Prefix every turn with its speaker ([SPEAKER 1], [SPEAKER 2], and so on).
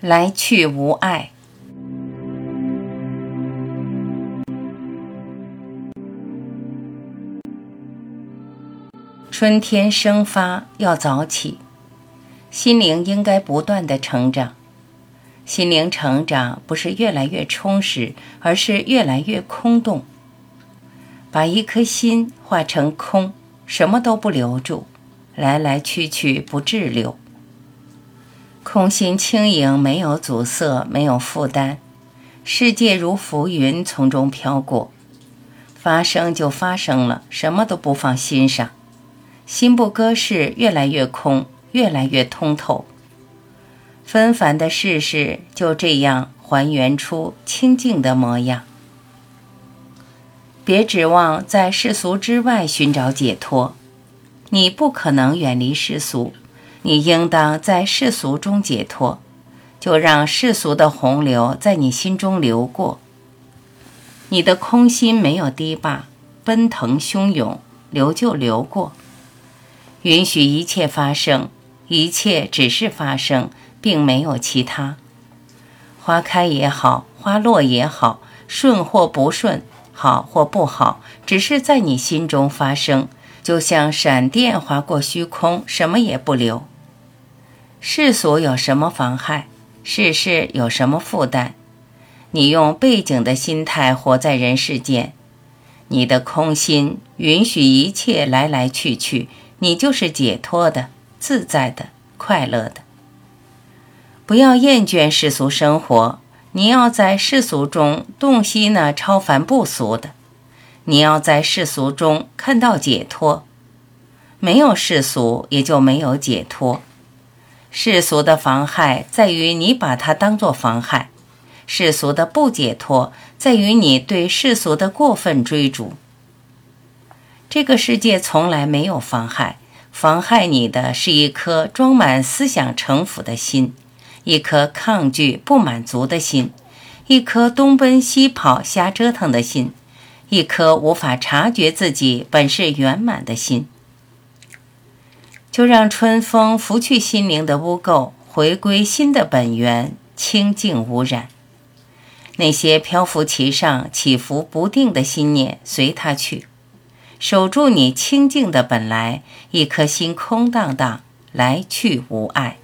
[SPEAKER 1] 来去无碍。春天生发要早起，心灵应该不断的成长。心灵成长不是越来越充实，而是越来越空洞。把一颗心化成空，什么都不留住，来来去去不滞留。空心轻盈，没有阻塞，没有负担，世界如浮云从中飘过，发生就发生了，什么都不放心上，心不搁事，越来越空，越来越通透。纷繁的世事就这样还原出清净的模样。别指望在世俗之外寻找解脱，你不可能远离世俗。你应当在世俗中解脱，就让世俗的洪流在你心中流过。你的空心没有堤坝，奔腾汹涌，流就流过。允许一切发生，一切只是发生，并没有其他。花开也好，花落也好，顺或不顺，好或不好，只是在你心中发生，就像闪电划过虚空，什么也不留。世俗有什么妨害？世事有什么负担？你用背景的心态活在人世间，你的空心允许一切来来去去，你就是解脱的、自在的、快乐的。不要厌倦世俗生活，你要在世俗中洞悉那超凡不俗的，你要在世俗中看到解脱。没有世俗，也就没有解脱。世俗的妨害在于你把它当作妨害，世俗的不解脱在于你对世俗的过分追逐。这个世界从来没有妨害，妨害你的是一颗装满思想城府的心，一颗抗拒不满足的心，一颗东奔西跑瞎折腾的心，一颗无法察觉自己本是圆满的心。就让春风拂去心灵的污垢，回归心的本源，清净无染。那些漂浮其上、起伏不定的心念，随它去，守住你清净的本来，一颗心空荡荡，来去无碍。